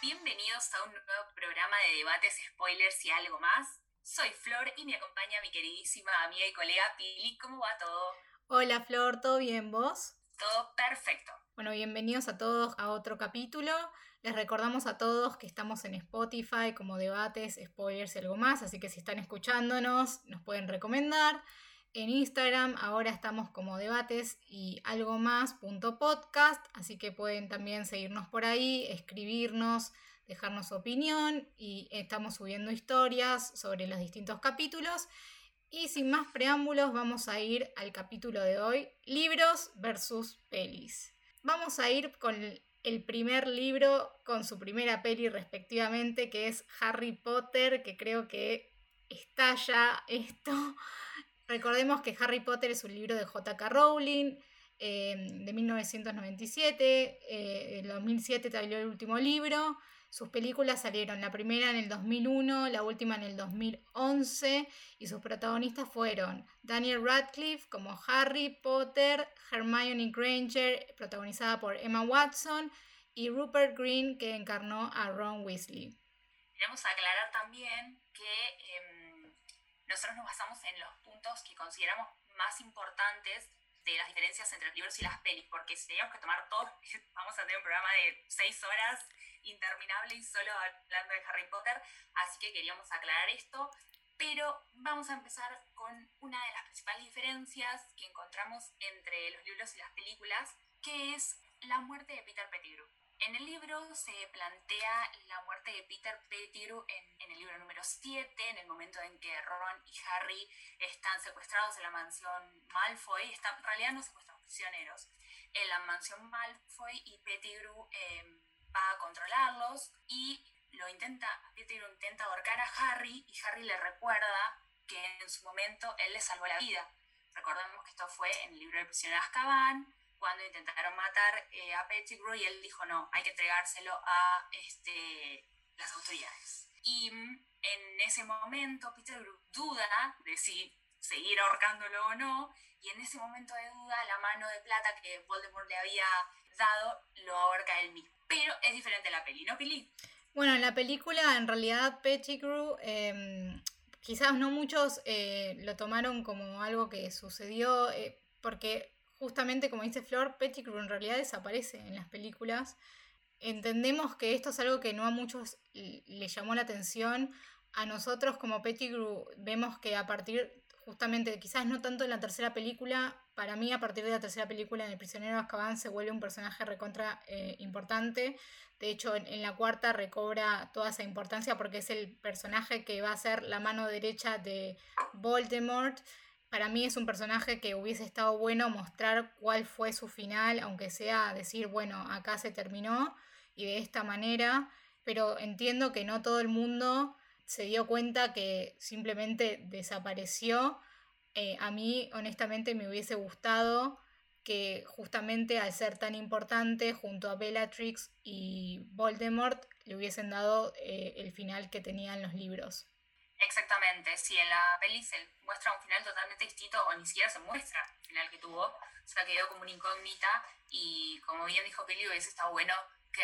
Bienvenidos a un nuevo programa de debates, spoilers y algo más. Soy Flor y me acompaña mi queridísima amiga y colega Pili. ¿Cómo va todo? Hola Flor, ¿todo bien vos? Todo perfecto. Bueno, bienvenidos a todos a otro capítulo. Les recordamos a todos que estamos en Spotify como debates, spoilers y algo más, así que si están escuchándonos nos pueden recomendar. En Instagram ahora estamos como debates y algo más punto podcast, así que pueden también seguirnos por ahí, escribirnos, dejarnos opinión y estamos subiendo historias sobre los distintos capítulos. Y sin más preámbulos vamos a ir al capítulo de hoy, libros versus pelis. Vamos a ir con el primer libro con su primera peli respectivamente, que es Harry Potter, que creo que estalla esto Recordemos que Harry Potter es un libro de J.K. Rowling eh, de 1997. Eh, en 2007 salió el último libro. Sus películas salieron, la primera en el 2001, la última en el 2011, y sus protagonistas fueron Daniel Radcliffe como Harry Potter, Hermione Granger, protagonizada por Emma Watson, y Rupert Green, que encarnó a Ron Weasley. Queremos aclarar también que em, nosotros nos basamos en los que consideramos más importantes de las diferencias entre los libros y las pelis, porque si teníamos que tomar todo, vamos a tener un programa de seis horas interminable y solo hablando de Harry Potter, así que queríamos aclarar esto, pero vamos a empezar con una de las principales diferencias que encontramos entre los libros y las películas, que es la muerte de Peter Pettigrew. En el libro se plantea la muerte de Peter Pettigrew en, el libro número 7, en el momento en que Ron y Harry están secuestrados en la mansión Malfoy, están, en realidad no secuestrados, prisioneros, en la mansión Malfoy y Pettigrew em, va a controlarlos y lo intenta, Pettigrew intenta ahorcar a Harry y Harry le recuerda que en su momento él le salvó la vida. Recordemos que esto fue en el libro de prisionero de Azkaban, cuando intentaron matar eh, a Pettigrew y él dijo no, hay que entregárselo a este, las autoridades. Y mm, en ese momento Pettigrew duda de si seguir ahorcándolo o no, y en ese momento de duda la mano de plata que Voldemort le había dado lo ahorca él mismo. Pero es diferente la peli, ¿no, Pili? Bueno, en la película en realidad Pettigrew... Em, quizás no muchos eh, lo tomaron como algo que sucedió, eh, porque justamente como dice Flor, Pettigrew en realidad desaparece en las películas. Entendemos que esto es algo que no a muchos le llamó la atención. A nosotros como Pettigrew vemos que a partir, justamente, quizás no tanto en la tercera película, para mí a partir de la tercera película en El prisionero de Azkaban se vuelve un personaje recontra eh, importante. De hecho, en, en, la cuarta recobra toda esa importancia porque es el personaje que va a ser la mano derecha de Voldemort para mí es un personaje que hubiese estado bueno mostrar cuál fue su final, aunque sea decir, bueno, acá se terminó y de esta manera, pero entiendo que no todo el mundo se dio cuenta que simplemente desapareció. Eh, a mí, honestamente, me hubiese gustado que justamente al ser tan importante, junto a Bellatrix y Voldemort, le hubiesen dado eh, el final que tenían los libros. Exactamente, si en la peli se muestra un final totalmente distinto o ni siquiera se muestra el final que tuvo, o sea, quedó como una incógnita y como bien dijo Peli, hubiese estado bueno que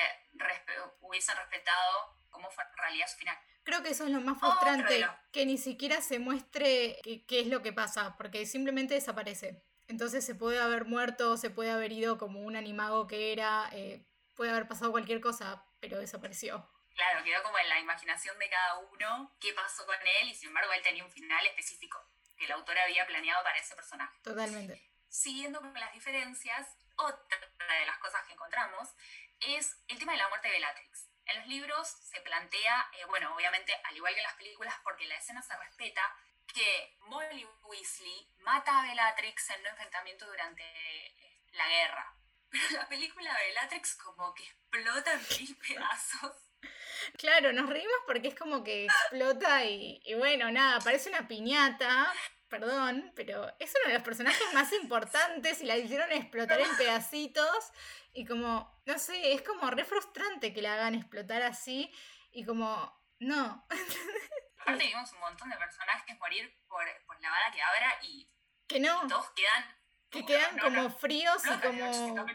hubiesen respetado cómo fue en realidad su final. Creo que eso es lo más frustrante, que ni siquiera se muestre qué es lo que pasa, porque simplemente desaparece. Entonces se puede haber muerto, se puede haber ido como un animago que era, eh, puede haber pasado cualquier cosa, pero desapareció. Claro, quedó como en la imaginación de cada uno qué pasó con él y sin embargo él tenía un final específico que el autor había planeado para ese personaje. Totalmente. Siguiendo con las diferencias, otra de las cosas que encontramos es el tema de la muerte de Bellatrix. En los libros se plantea, eh, bueno, obviamente al igual que en las películas, porque la escena se respeta, que Molly Weasley mata a Bellatrix en un enfrentamiento durante eh, la guerra. Pero la película de Bellatrix como que explota en mil pedazos Claro, nos reímos porque es como que explota y, bueno, nada, parece una piñata, perdón, pero es uno de los personajes más importantes y la hicieron explotar en pedacitos y como, no sé, es como re frustrante que la hagan explotar así y como, no. Aparte vimos un montón de personajes morir por, la bala que abra y, que no. todos quedan que quedan como fríos y como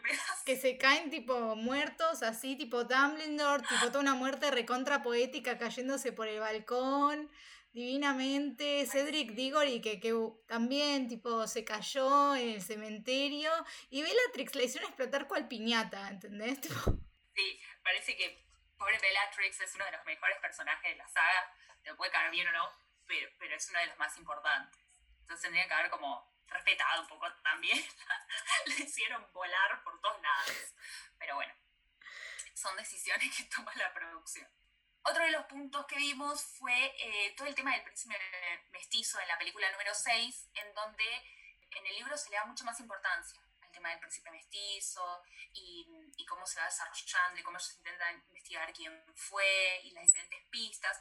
que se caen tipo muertos, así tipo Dumbledore, tipo toda una muerte recontra poética cayéndose por el balcón divinamente. Cedric Diggory, que, que también, tipo, se cayó en el cementerio. Y Bellatrix la hicieron explotar cual piñata, ¿entendés? Sí, parece que pobre Bellatrix es uno de los mejores personajes de la saga. Te puede caer bien o no, pero, pero es uno de los más importantes. Entonces tendría que haber como respetado un poco también. Le hicieron volar por todos lados. Pero bueno, son decisiones que toma la producción. Otro de los puntos que vimos fue eh, todo el tema del príncipe mestizo en la película número 6, en donde en el libro se le da mucha más importancia al tema del príncipe mestizo y, y cómo se va desarrollando y cómo se intenta investigar quién fue y las diferentes pistas.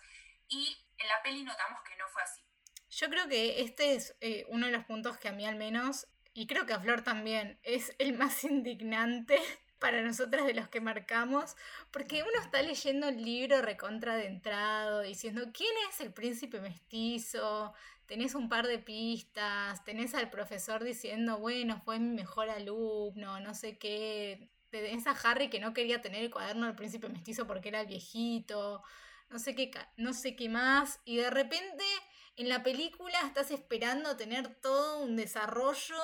Y en la peli notamos que no fue así. Yo creo que este es eh, uno de los puntos que a mí al menos, y creo que a Flor también, es el más indignante para nosotras de los que marcamos, porque uno está leyendo el libro recontra de entrado, diciendo quién es el príncipe mestizo, tenés un par de pistas, tenés al profesor diciendo, bueno, fue mi mejor alumno, no sé qué, tenés a Harry que no quería tener el cuaderno del príncipe mestizo porque era el viejito, no sé qué, no sé qué más, y de repente en la película estás esperando tener todo un desarrollo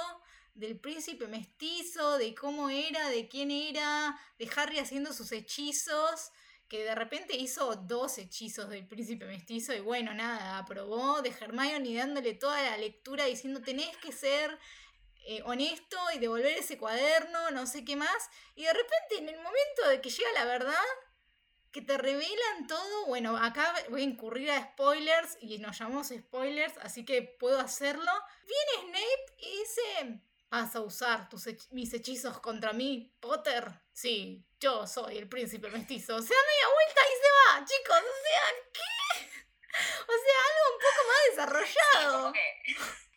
del príncipe mestizo, de cómo era, de quién era, de Harry haciendo sus hechizos, que de repente hizo dos hechizos del príncipe mestizo y bueno, nada, aprobó, de Hermione dándole toda la lectura diciendo tenés que ser eh, honesto y devolver ese cuaderno, no sé qué más, y de repente en el momento de que llega la verdad, que te revelan todo, bueno, acá voy a incurrir a spoilers y nos llamamos spoilers, así que puedo hacerlo. Viene Snape y dice, ¿Vas a usar tus mis hechizos contra mí, Potter? Sí, yo soy el príncipe mestizo. Se da media vuelta y se va, chicos. O sea, ¿qué? O sea, algo un poco más desarrollado.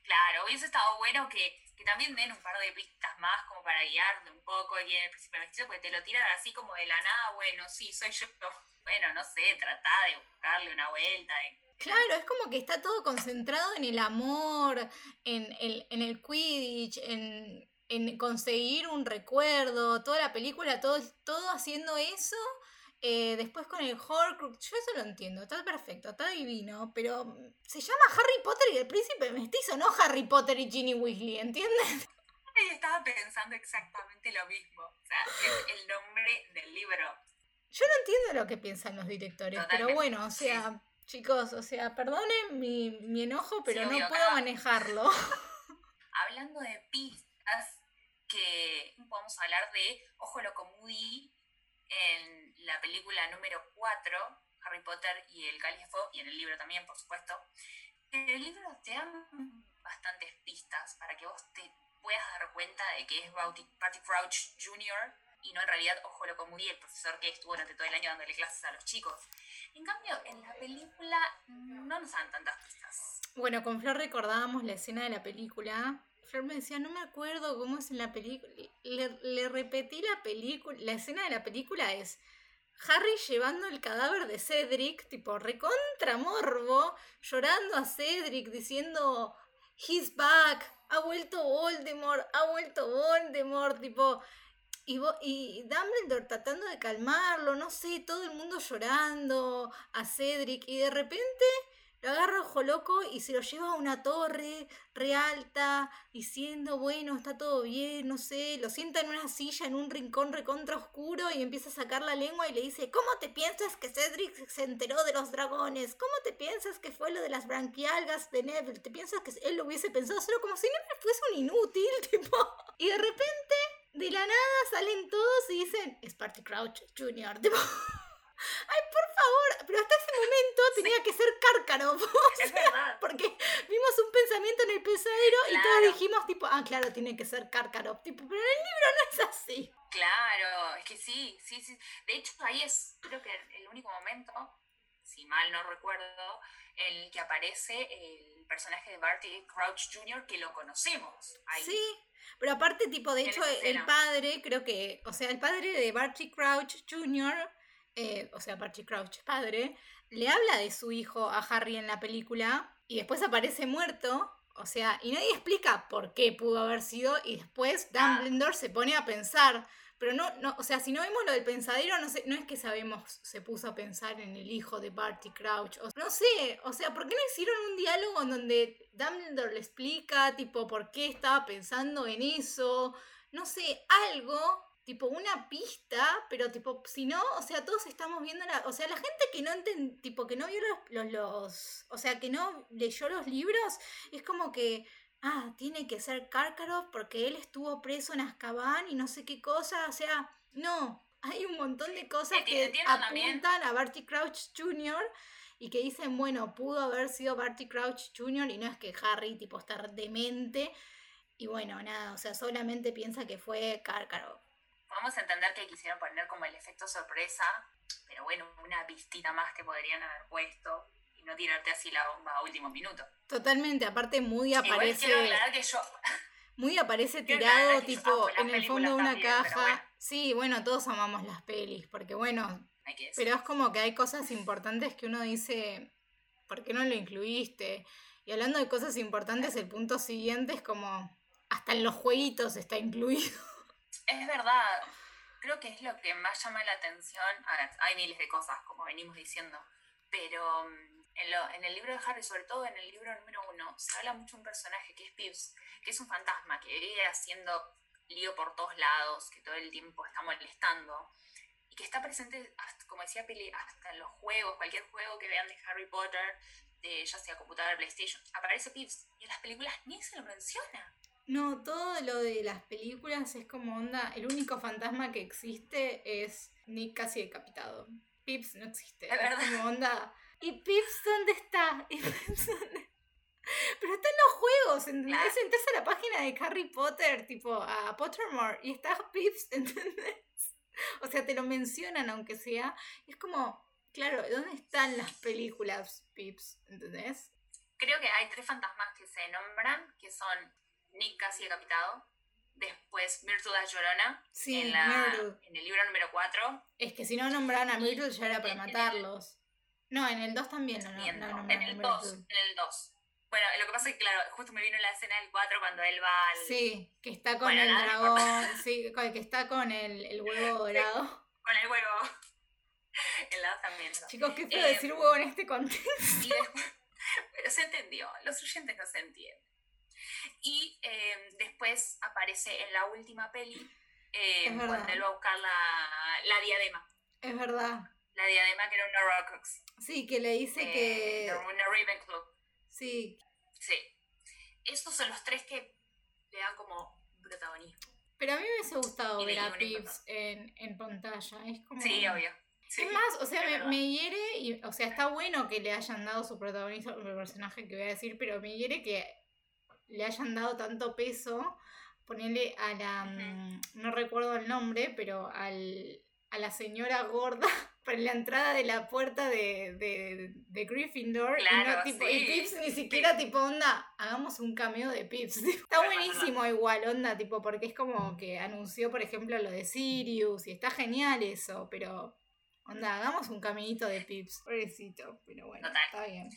claro, hubiese estado bueno que, que, también den un par de pistas más como para guiarte un poco quién es el príncipe mestizo, porque te lo tiran así como de la nada, bueno, sí, soy yo. Bueno, no sé, trata de buscarle una vuelta, de Claro, es como que está todo concentrado en el amor, en el, en el Quidditch, en, en, conseguir un recuerdo, toda la película, todo, todo haciendo eso. Eh, después con el Horcrux, yo eso lo entiendo, está perfecto, está divino, pero se llama Harry Potter y el príncipe mestizo, no Harry Potter y Ginny Weasley, ¿entiendes? Estaba pensando exactamente lo mismo, o sea, es el nombre del libro. Yo no entiendo lo que piensan los directores, pero bueno, o sea, Chicos, o sea, perdonen mi, enojo, pero no puedo manejarlo. Hablando de pistas, que podemos hablar de Ojo Loco Moody en la película número 4, Harry Potter y el Cáliz y en el libro también, por supuesto. En el libro te dan bastantes pistas para que vos te puedas dar cuenta de que es Barty Crouch Jr. y no en realidad Ojo Loco Moody, el profesor que estuvo durante todo el año dándole clases a los chicos. En cambio, en la película no nos dan tantas pistas. Bueno, con Flor recordábamos la escena de la película. Flor me decía, no me acuerdo cómo es en la película. Le, repetí la película. La escena de la película es Harry llevando el cadáver de Cedric, tipo recontra morbo, llorando a Cedric, diciendo, he's back, ha vuelto Voldemort, ha vuelto Voldemort, tipo, y, y Dumbledore tratando de calmarlo, no sé, todo el mundo llorando a Cedric y de repente lo agarra ojo loco y se lo lleva a una torre re alta diciendo, bueno, está todo bien, no sé, lo sienta en una silla en un rincón recontra oscuro y empieza a sacar la lengua y le dice, ¿cómo te piensas que Cedric se enteró de los dragones? ¿Cómo te piensas que fue lo de las branquialgas de Neville? ¿Te piensas que él lo hubiese pensado solo como si Neville fuese un inútil? Tipo, y de repente de la nada salen todos y dicen, Sparty Crouch Jr. Ay, por favor, pero hasta ese momento tenía que ser Cárcaro. Es verdad. Porque vimos un pensamiento en el pesadero y todos dijimos, tipo, ah, claro, tiene que ser Cárcaro. Tipo, pero en el libro no es así. Claro, es que sí, sí, sí. De hecho, ahí es, creo que el único momento, si mal no recuerdo, en el que aparece el personaje de Barty Crouch Jr. que lo conocemos. Ahí. Sí, pero aparte, tipo, de hecho, el padre, creo que, o sea, el padre de Barty Crouch Jr., eh, o sea, Barty Crouch padre, le habla de su hijo a Harry en la película y después aparece muerto. O sea, y nadie explica por qué pudo haber sido y después Dumbledore se pone a pensar. Pero no, no, o sea, si no vemos lo del pensadero, no sé, no es que sabemos, se puso a pensar en el hijo de Barty Crouch. No sé, o sea, ¿por qué no hicieron un diálogo en donde Dumbledore le explica, tipo, por qué estaba pensando en eso? No sé, algo tipo una pista, pero tipo, si no, o sea, todos estamos viendo la, o sea, la gente que no enten, tipo que no vio los, los, o sea, que no leyó los libros, es como que, ah, tiene que ser Karkaroff porque él estuvo preso en Azkaban y no sé qué cosa, o sea, no, hay un montón de cosas que apuntan a Barty Crouch Jr., y que dicen, bueno, pudo haber sido Barty Crouch Jr. y no es que Harry tipo estar demente y bueno, nada, o sea, solamente piensa que fue Karkaroff Vamos a entender que quisieron poner como el efecto sorpresa, pero bueno, una pistita más que podrían haber puesto y no tirarte así la bomba a último minuto. Totalmente, aparte muy aparece... que yo... Muy aparece tirado, tipo, en el fondo de una caja. Sí, bueno, todos amamos las pelis, porque bueno, pero es como que hay cosas importantes que uno dice, ¿por qué no lo incluiste? Y hablando de cosas importantes, el punto siguiente es como, hasta en los jueguitos está incluido. Es verdad. Creo que es lo que más llama la atención. hay miles de cosas, como venimos diciendo, pero mm, en, el libro de Harry, sobre todo en el libro número uno, se habla mucho de un personaje que es Pips, que es un fantasma que vive haciendo lío por todos lados, que todo el tiempo está molestando y que está presente, como decía Pili, hasta en los juegos, cualquier juego que vean de Harry Potter, de ya sea computadora, PlayStation, aparece Pips y en las películas ni se lo menciona. No, todo lo de las películas es como onda. El único fantasma que existe es Nick casi decapitado. Pips no existe. Es, como onda. ¿Y Pips dónde está? Pero está en los juegos, ¿entendés? Entras a la página de Harry Potter, tipo a Pottermore, y está Pips, ¿entendés? O sea, te lo mencionan aunque sea. Es como, claro, ¿dónde están las películas Pips? ¿Entendés? Creo que hay tres fantasmas que se nombran, que son Nick casi decapitado. Después Myrtle la Llorona sí, en, la, en el libro número 4. Es que si no nombraban a Myrtle ya era para matarlos. no, en el 2 también no, no, En el 2, en el 2. Bueno, lo que pasa es que, claro, justo me vino la escena del 4 cuando él va al... Sí, que está con el dragón, sí, que está con el, el huevo dorado. con el huevo. El lado también. Chicos, qué feo decir huevo en este contexto. pero se entendió, los oyentes no se entienden. Y em, después aparece en la última peli em, cuando él va a buscar la, diadema. Es verdad. La diadema que era una Horcrux. Sí, que le dice que... Una Ravenclaw. Sí. Sí. Estos son los tres que le dan como protagonismo. Pero a mí me hubiese gustado ver a Pips en, en, pantalla. Es como... Sí, obvio. es más, o sea, me, me, hiere, y, o sea, está bueno que le hayan dado su protagonismo al personaje que voy a decir, pero me hiere que le hayan dado tanto peso, ponerle a la, mm, no recuerdo el nombre, pero al, a la señora gorda para la entrada de la puerta de, de, de Gryffindor. y, Pips ni siquiera tipo onda, hagamos un cameo de Pips. Está buenísimo igual, onda, tipo, porque es como que anunció, por ejemplo, lo de Sirius y está genial eso, pero onda, hagamos un caminito de Pips. Pobrecito, pero bueno, está bien.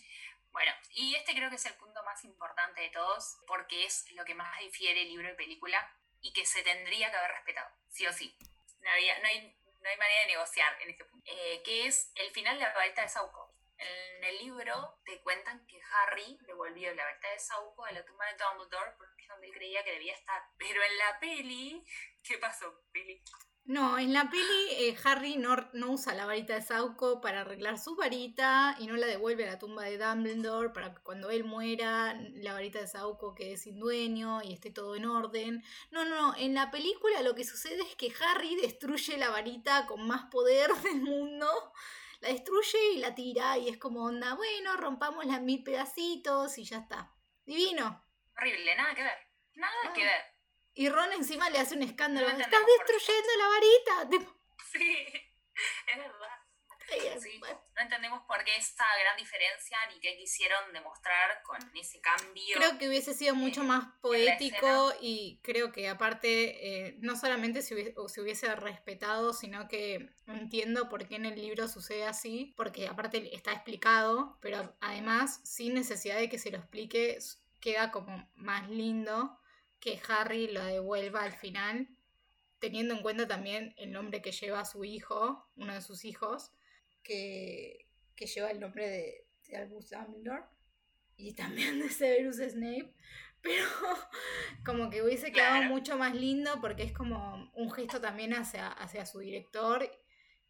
Bueno, y este creo que es el punto más importante de todos, porque es lo que más difiere libro y película y que se tendría que haber respetado, sí o sí. No, había, no, hay, no hay manera de negociar en este punto. Eh, que es el final de la varita de Sauco. En el libro te cuentan que Harry devolvió la varita de Sauco a la tumba de Dumbledore porque es donde él creía que debía estar. Pero en la peli, ¿qué pasó, Peli? No, en la peli eh, Harry no, no, usa la varita de Sauco para arreglar su varita y no la devuelve a la tumba de Dumbledore para que cuando él muera la varita de Sauco quede sin dueño y esté todo en orden. No, no, en la película lo que sucede es que Harry destruye la varita con más poder del mundo. La destruye y la tira y es como onda, bueno, rompamos las mil pedacitos y ya está. Divino. Horrible, nada que ver. Nada que ver. Y Ron encima le hace un escándalo. ¡Estás destruyendo la varita! Sí, es verdad. No entendemos por qué esta gran diferencia ni qué quisieron demostrar con ese cambio. Creo que hubiese sido mucho más poético y creo que aparte eh, no solamente se hubiese, se hubiese, respetado, sino que entiendo por qué en el libro sucede así, porque aparte está explicado, pero además sin necesidad de que se lo explique, queda como más lindo que Harry lo devuelva al final, teniendo en cuenta también el nombre que lleva su hijo, uno de sus hijos, que, que lleva el nombre de, de Albus Dumbledore y también de Severus Snape, pero como que hubiese quedado mucho más lindo porque es como un gesto también hacia, hacia su director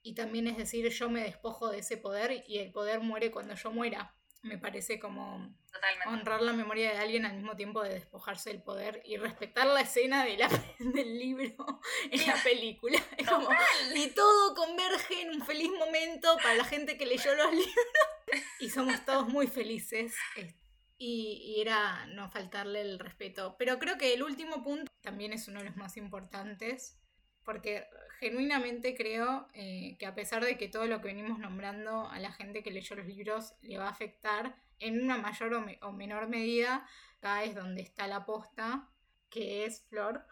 y también es decir, yo me despojo de ese poder y el poder muere cuando yo muera. Me parece como honrar la memoria de alguien al mismo tiempo de despojarse del poder y respetar la escena de la, del libro en la película. y todo converge en un feliz momento para la gente que leyó los libros y somos todos muy felices. Y, y, era no faltarle el respeto. Pero creo que el último punto también es uno de los más importantes, porque genuinamente creo eh, que a pesar de que todo lo que venimos nombrando a la gente que leyó los libros le va a afectar en una mayor o, menor medida, acá es donde está la posta, que es Flor.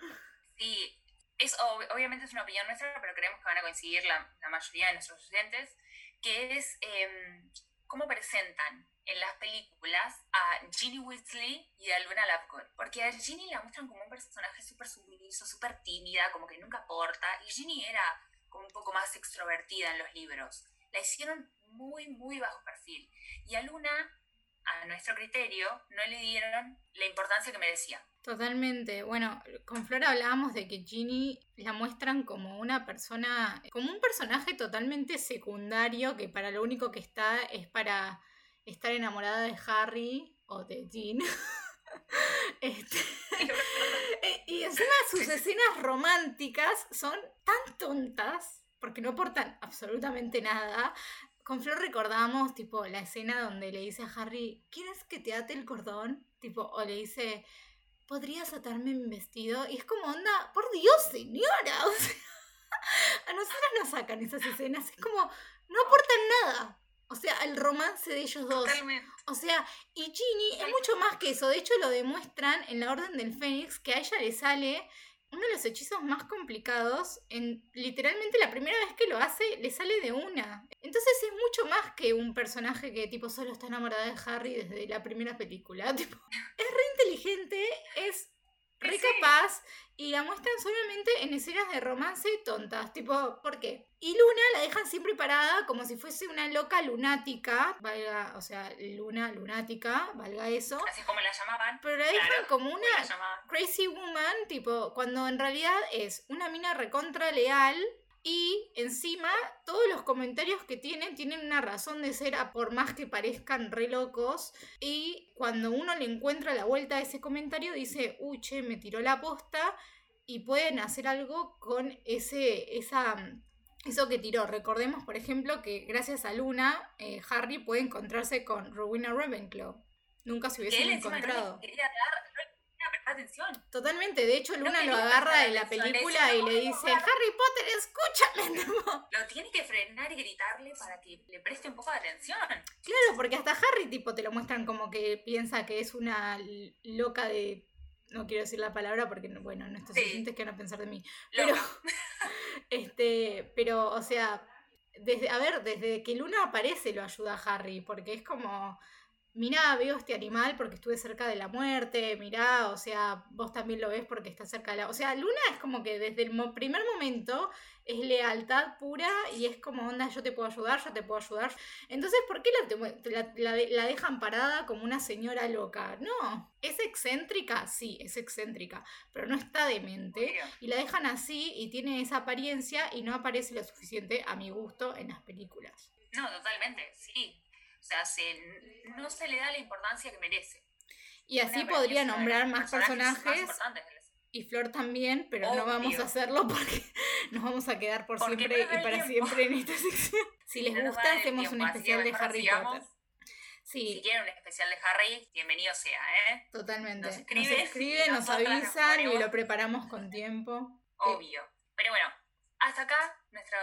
Sí, es, obviamente es una opinión nuestra, pero creemos que van a coincidir la, mayoría de nuestros estudiantes, que es em, cómo presentan en las películas a Ginny Weasley y a Luna Lovegood. Porque a Ginny la muestran como un personaje súper sumiso, súper tímida, como que nunca aporta. Y Ginny era como un poco más extrovertida en los libros. La hicieron muy, muy bajo perfil. Y a Luna, a nuestro criterio, no le dieron la importancia que merecía. Totalmente. Bueno, con Flora hablábamos de que Ginny la muestran como una persona, como un personaje totalmente secundario que para lo único que está es para estar enamorada de Harry o de Jean. Este, y encima sus escenas románticas son tan tontas, porque no aportan absolutamente nada. Con Flor recordamos, tipo, la escena donde le dice a Harry, ¿quieres que te ate el cordón? Tipo, o le dice, ¿podrías atarme mi vestido? Y es como, onda, por Dios, señora. a nosotros nos sacan esas escenas. Es como, no aportan nada. O sea, el romance de ellos dos. O sea, y Ginny es mucho más que eso. De hecho, lo demuestran en la Orden del Fénix, que a ella le sale uno de los hechizos más complicados. En, literalmente la primera vez que lo hace, le sale de una. Entonces es mucho más que un personaje que tipo solo está enamorada de Harry desde la primera película. es re inteligente, es re capaz y la muestran solamente en escenas de romance tontas, tipo, ¿por qué? Y Luna la dejan siempre parada como si fuese una loca lunática, valga, o sea, Luna lunática, valga eso. Así como la llamaban. Pero la dejan como una crazy woman, tipo, cuando en realidad es una mina recontra leal y encima, todos los comentarios que tienen tienen una razón de ser, a por más que parezcan re locos. Y cuando uno le encuentra la vuelta a ese comentario, dice, uy, che, me tiró la posta. Y pueden hacer algo con ese, esa, eso que tiró. Recordemos, por ejemplo, que gracias a Luna, eh, Harry puede encontrarse con Rowena Ravenclaw. Nunca se hubiesen encontrado atención. Totalmente, de hecho Luna lo agarra de la película y le dice, Harry Potter, escúchame. Lo tiene que frenar y gritarle para que le preste un poco de atención. Claro, porque hasta Harry tipo te lo muestran como que piensa que es una loca de... No quiero decir la palabra porque, bueno, nuestros sí. que van a pensar de mí. Pero, este, pero, o sea, desde, a ver, desde que Luna aparece lo ayuda a Harry, porque es como mirá, veo este animal porque estuve cerca de la muerte, mirá, o sea, vos también lo ves porque estás cerca de la... O sea, Luna es como que desde el primer momento es lealtad pura y es como, onda, yo te puedo ayudar, yo te puedo ayudar. Entonces, ¿por qué la, la, dejan parada como una señora loca? No, es excéntrica, sí, es excéntrica, pero no está demente y la dejan así y tiene esa apariencia y no aparece lo suficiente a mi gusto en las películas. No, totalmente, sí. O sea, no se le da la importancia que merece. Y así podría nombrar más personajes. y Flor también, pero no vamos a hacerlo porque nos vamos a quedar por siempre y para siempre en esta sección. Si les gusta, hacemos un especial de Harry Potter. Sí. Si quieren un especial de Harry, bienvenido sea, ¿eh? Totalmente. Nos escriben, nos, avisan y lo preparamos con tiempo. Obvio. Pero bueno, hasta acá nuestro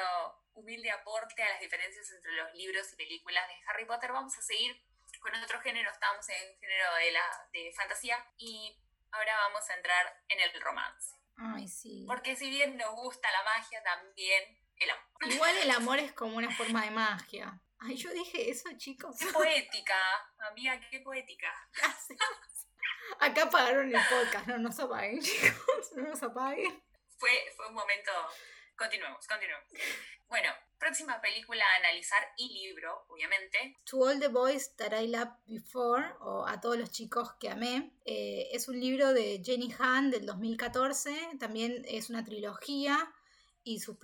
humilde aporte a las diferencias entre los libros y películas de Harry Potter, vamos a seguir con otro género. Estamos en el género de, la, de fantasía y ahora vamos a entrar en el romance. Ay, sí. Porque si bien nos gusta la magia, también el amor. Igual el amor es como una forma de magia. Ay, yo dije eso, chicos. Qué poética, amiga, qué poética. Acá apagaron el podcast, no nos apaguen, chicos, no nos apaguen. Fue, fue un momento. Continuemos, continuemos. Bueno, próxima película a analizar y libro, obviamente. To All the Boys That I Loved Before, o A todos los chicos que amé, eh, es un libro de Jenny Han del 2014, también es una trilogía y sus,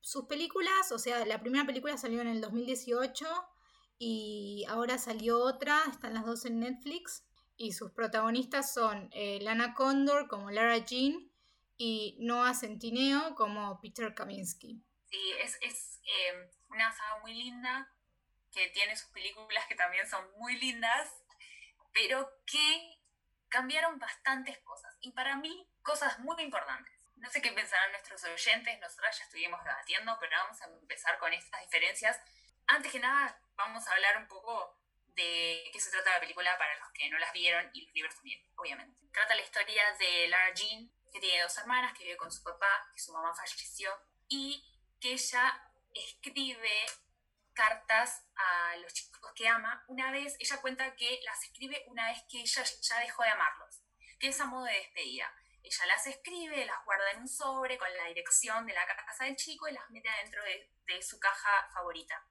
sus películas, o sea, la primera película salió en el 2018 y ahora salió otra, están las dos en Netflix y sus protagonistas son eh, Lana Condor como Lara Jean y Noah Centineo como Peter Kaminsky. Sí, es, es eh, una saga muy linda que tiene sus películas que también son muy lindas, pero que cambiaron bastantes cosas. Y para mí, cosas muy importantes. No sé qué pensarán nuestros oyentes, nosotros ya estuvimos debatiendo, pero vamos a empezar con estas diferencias. Antes que nada, vamos a hablar un poco de qué se trata la película para los que no las vieron y los libros también, obviamente. Trata la historia de Lara Jean, que tiene dos hermanas, que vive con su papá, que su mamá falleció, y que ella escribe cartas a los chicos que ama. Una vez, ella cuenta que las escribe una vez que ella ya dejó de amarlos, que es a modo de despedida. Ella las escribe, las guarda en un sobre con la dirección de la casa del chico y las mete dentro de, de su caja favorita.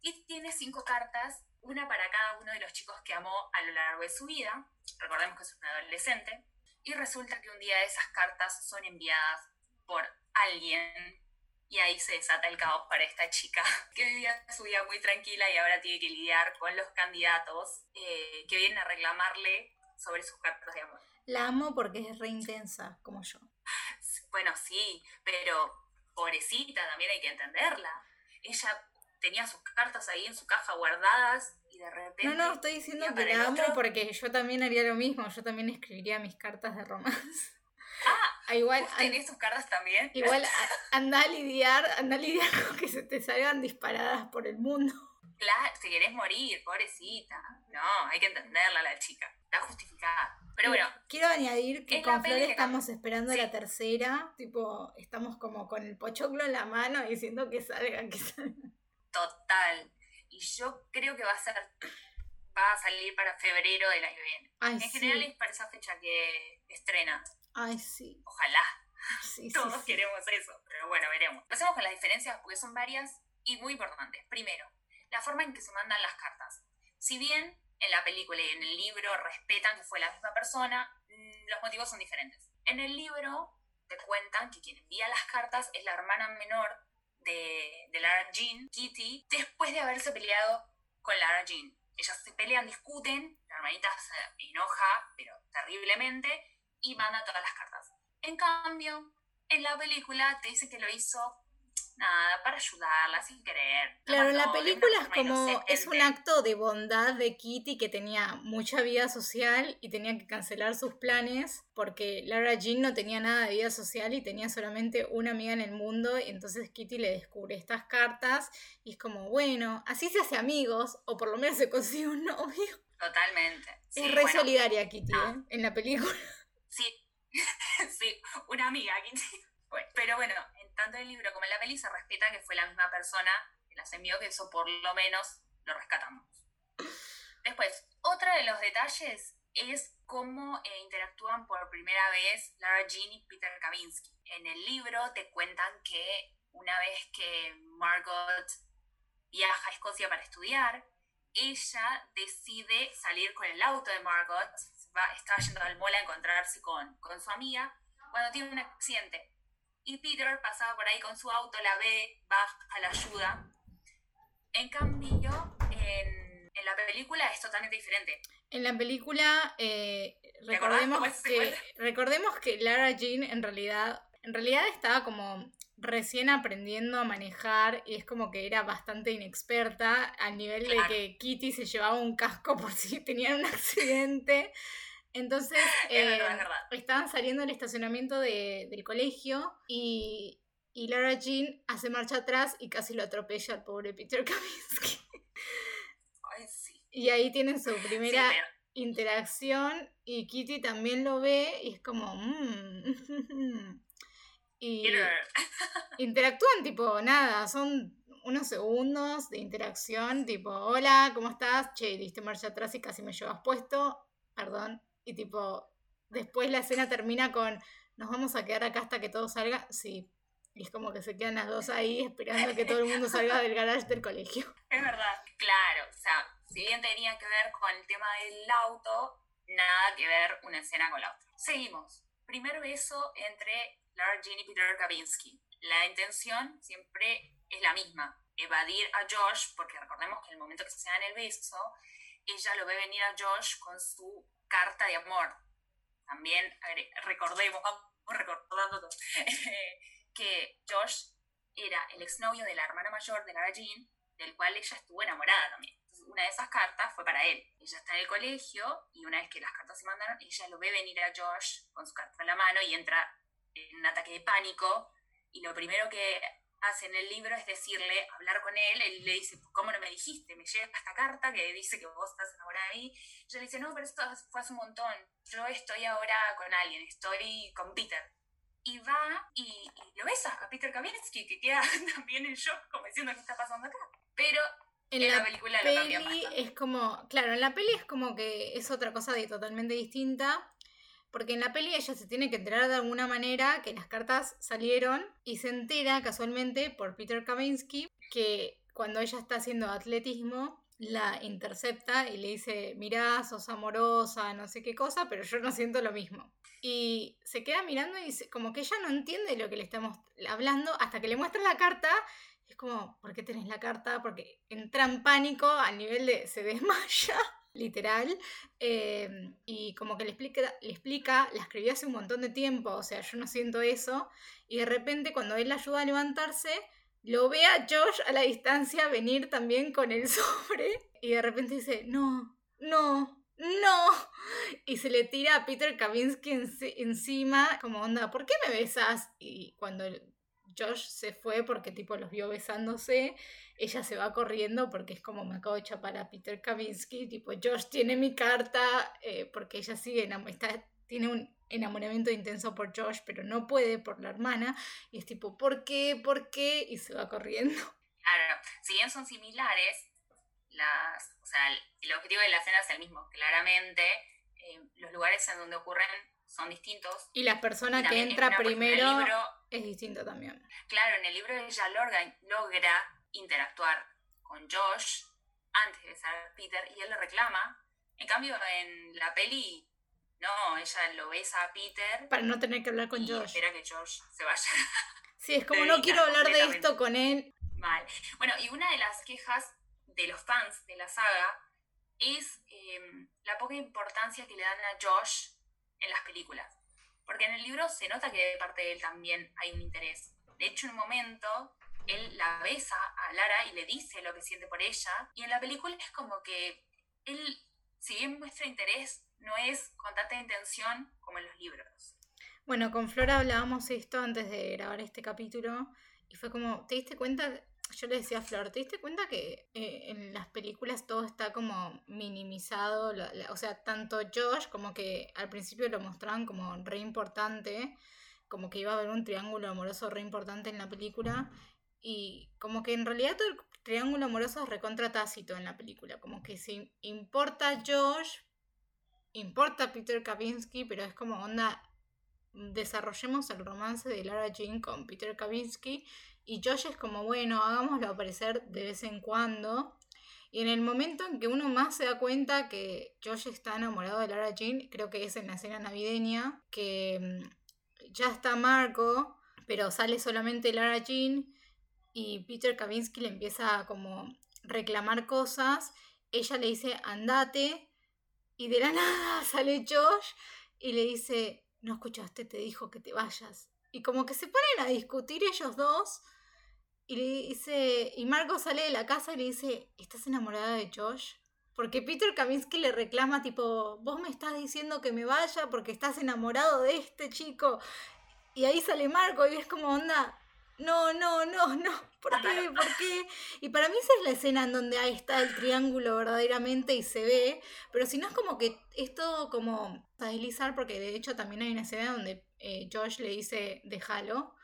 Y tiene cinco cartas una para cada uno de los chicos que amó a lo largo de su vida, recordemos que es un adolescente, y resulta que un día esas cartas son enviadas por alguien y ahí se desata el caos para esta chica que vivía su vida muy tranquila y ahora tiene que lidiar con los candidatos eh, que vienen a reclamarle sobre sus cartas de amor. La amo porque es re intensa, como yo. Bueno, sí, pero pobrecita, también hay que entenderla. Ella tenía sus cartas ahí en su caja guardadas y de repente... No, no, estoy diciendo que la amo porque yo también haría lo mismo, yo también escribiría mis cartas de romance. Ah, ah igual, tenés tus cartas también? Igual anda a lidiar, anda a lidiar con que se te salgan disparadas por el mundo. Claro, si querés morir, pobrecita. No, hay que entenderla la chica. Está justificada. Pero bueno. Quiero añadir que con Flores estamos esperando la tercera. Tipo, estamos como con el pochoclo en la mano diciendo que salga, que salga. Total. Y yo creo que va a ser, va a salir para febrero del año que viene. en general es para esa fecha que estrena. Ay, sí. Ojalá. Todos queremos eso, pero bueno, veremos. Pasemos con las diferencias porque son varias y muy importantes. Primero, la forma en que se mandan las cartas. Si bien en la película y en el libro respetan que fue la misma persona, mm, los motivos son diferentes. En el libro te cuentan que quien envía las cartas es la hermana menor de, Lara Jean, Kitty, después de haberse peleado con Lara Jean. Ellas se pelean, discuten, la hermanita se enoja, pero terriblemente, y manda todas las cartas. En cambio, en la película te dice que lo hizo nada, para ayudarla sin querer. Claro, la película es como, es un acto de bondad de Kitty que tenía mucha vida social y tenía que cancelar sus planes porque Lara Jean no tenía nada de vida social y tenía solamente una amiga en el mundo y entonces Kitty le descubre estas cartas y es como, bueno, así se hace amigos o por lo menos se consigue un novio. Totalmente. es re solidaria Kitty, ¿eh? En la película. Sí, sí, una amiga Kitty. pero bueno, tanto en el libro como en la peli se respeta que fue la misma persona que las envió, que eso por lo menos lo rescatamos. Después, otro de los detalles es cómo eh, interactúan por primera vez Lara Jean y Peter Kavinsky. En el libro te cuentan que una vez que Margot viaja a Escocia para estudiar, ella decide salir con el auto de Margot, va, estaba yendo al mall a encontrarse con, con su amiga, cuando tiene un accidente y Peter pasaba por ahí con su auto, la ve, baja, la ayuda. En cambio, en, la película es totalmente diferente. En la película, eh, recordemos, que, recordemos que Lara Jean en realidad, en realidad estaba como recién aprendiendo a manejar y es como que era bastante inexperta al nivel de que Kitty se llevaba un casco por si tenían un accidente. Entonces, eh, estaban saliendo del estacionamiento del colegio y, y Lara Jean hace marcha atrás y casi lo atropella al pobre Peter Kavinsky. Ay, sí. Y ahí tienen su primera interacción y Kitty también lo ve y es como... Mm, y interactúan tipo, nada, son unos segundos de interacción, tipo, hola, ¿cómo estás? Che, diste marcha atrás y casi me llevas puesto. Perdón, Y tipo, después la escena termina con, nos vamos a quedar acá hasta que todo salga. Sí. Y es como que se quedan las dos ahí esperando a que todo el mundo salga del garage del colegio. Es verdad. Claro, o sea, si bien tenía que ver con el tema del auto, nada que ver una escena con la otra. Seguimos. Primer beso entre Lara Jean y Peter Kavinsky. La intención siempre es la misma, evadir a Josh, porque recordemos que en el momento que se dan el beso, ella lo ve venir a Josh con su carta de amor. También recordemos, vamos recordando que Josh era el exnovio de la hermana mayor de Lara Jean, del cual ella estuvo enamorada también. una de esas cartas fue para él. Ella está en el colegio y una vez que las cartas se mandaron, ella lo ve venir a Josh con su carta en la mano y entra en un ataque de pánico. Y lo primero que en el libro es decirle, hablar con él, él le dice, ¿cómo no me dijiste? Me llega esta carta que dice que vos estás enamorada de mí. Ella le dice, no, pero esto fue hace un montón. Yo estoy ahora con alguien, estoy con Peter. Y va y, lo besa a Peter Kavinsky, que queda también en shock, como diciendo, ¿qué está pasando acá? Pero en, la, película lo es como, claro, en la peli es como que es otra cosa de totalmente distinta. Porque en la peli ella se tiene que enterar de alguna manera que las cartas salieron y se entera casualmente por Peter Kavinsky que cuando ella está haciendo atletismo la intercepta y le dice, mirá, sos amorosa, no sé qué cosa, pero yo no siento lo mismo. Y se queda mirando y como que ella no entiende lo que le estamos hablando hasta que le muestra la carta. Es como, ¿por qué tenés la carta? Porque entra en pánico al nivel de se desmaya literal, em, y como que le explica, le explica, la escribí hace un montón de tiempo, o sea, yo no siento eso, y de repente cuando él la ayuda a levantarse, lo ve a Josh a la distancia venir también con el sobre, y de repente dice, no, no, no, y se le tira a Peter Kavinsky encima, como onda, ¿por qué me besas? Y cuando Josh se fue porque tipo los vio besándose, ella se va corriendo porque es como me acabo de chapar a Peter Kavinsky, tipo Josh tiene mi carta, eh, porque ella sigue está, tiene un enamoramiento intenso por Josh, pero no puede por la hermana, y es tipo, ¿por qué? ¿Por qué? Y se va corriendo. Claro, si bien son similares, las, o sea, el, objetivo de la escena es el mismo, claramente, eh, los lugares en donde ocurren son distintos. Y la persona que entra primero es distinta también. Claro, en el libro ella logra, logra interactuar con Josh antes de besar a Peter y él le reclama. En cambio, en la peli, no, ella lo besa a Peter. Para no tener que hablar con Josh. Espera que Josh se vaya. Sí, es como no quiero hablar de esto con él. Mal. Bueno, y una de las quejas de los fans de la saga es em, la poca importancia que le dan a Josh en las películas. Porque en el libro se nota que de parte de él también hay un interés. De hecho, en un momento, él la besa a Lara y le dice lo que siente por ella. Y en la película es como que él, si bien muestra interés, no es con tanta intención como en los libros. Bueno, con Flora hablábamos esto antes de grabar este capítulo y fue como, ¿te diste cuenta? Yo le decía a Flor, ¿te diste cuenta que eh, en las películas todo está como minimizado? o sea, tanto Josh como que al principio lo mostraban como re importante, como que iba a haber un triángulo amoroso re importante en la película y como que en realidad todo el triángulo amoroso es recontra tácito en la película. Como que si importa Josh, importa Peter Kavinsky, pero es como onda, desarrollemos el romance de Lara Jean con Peter Kavinsky. Y Josh es como, bueno, hagámoslo aparecer de vez en cuando. Y en el momento en que uno más se da cuenta que Josh está enamorado de Lara Jean, creo que es en la escena navideña, que mm, ya está Marco, pero sale solamente Lara Jean y Peter Kavinsky le empieza a como reclamar cosas, ella le dice andate y de la nada sale Josh y le dice no escuchaste, te dijo que te vayas. Y como que se ponen a discutir ellos dos y le dice y Marco sale de la casa y le dice ¿estás enamorada de Josh? Porque Peter Kavinsky le reclama tipo, vos me estás diciendo que me vaya porque estás enamorado de este chico. Y ahí sale Marco y es como onda, no, no, no, no, ¿por qué? ¿Por qué? Y para mí esa es la escena en donde ahí está el triángulo verdaderamente y se ve, pero si no es como que es todo como a deslizar, porque de hecho también hay una escena donde eh, Josh le dice déjalo,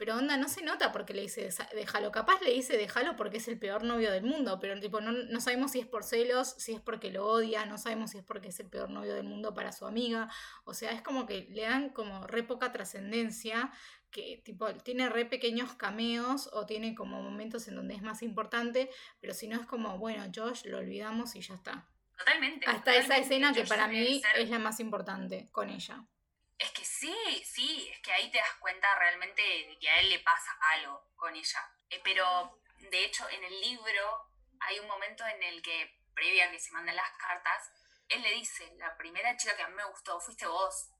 pero onda, no se nota porque le dice déjalo. Capaz le dice déjalo porque es el peor novio del mundo, pero tipo, no, no sabemos si es por celos, si es porque lo odia, no sabemos si es porque es el peor novio del mundo para su amiga. O sea, es como que le dan como re poca trascendencia, que tipo tiene re pequeños cameos o tiene como momentos en donde es más importante, pero si no es como, bueno, Josh, lo olvidamos y ya está. Totalmente. Hasta esa escena que para mí es la más importante con ella. Es que sí, sí, es que ahí te das cuenta realmente de que a él le pasa algo con ella. Eh, pero de hecho en el libro hay un momento en el que, previa a que se manden las cartas, él le dice, la primera chica que a mí me gustó fuiste vos.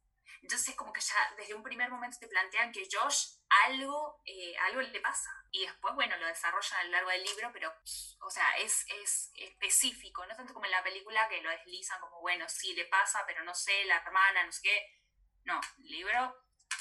Entonces como que ya desde un primer momento te plantean que Josh algo, eh, algo le pasa. Y después, bueno, lo desarrollan a lo largo del libro, pero, o sea, es, es específico, no tanto como en la película que lo deslizan como, bueno, sí le pasa, pero no sé, la hermana, no sé qué no, el libro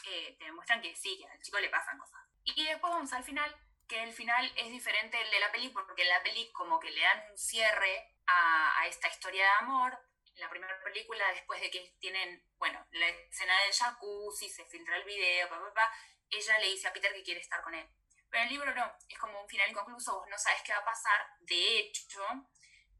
eh, te demuestran que sí, que al chico le pasan cosas. Y después vamos al final, que el final es diferente del de la peli, porque en la peli como que le dan un cierre a, esta historia de amor. La primera película, después de que tienen, bueno, la escena del jacuzzi, se filtra el video, pa, pa, ella le dice a Peter que quiere estar con él. Pero en el libro no, es como un final inconcluso, vos no sabes qué va a pasar. De hecho,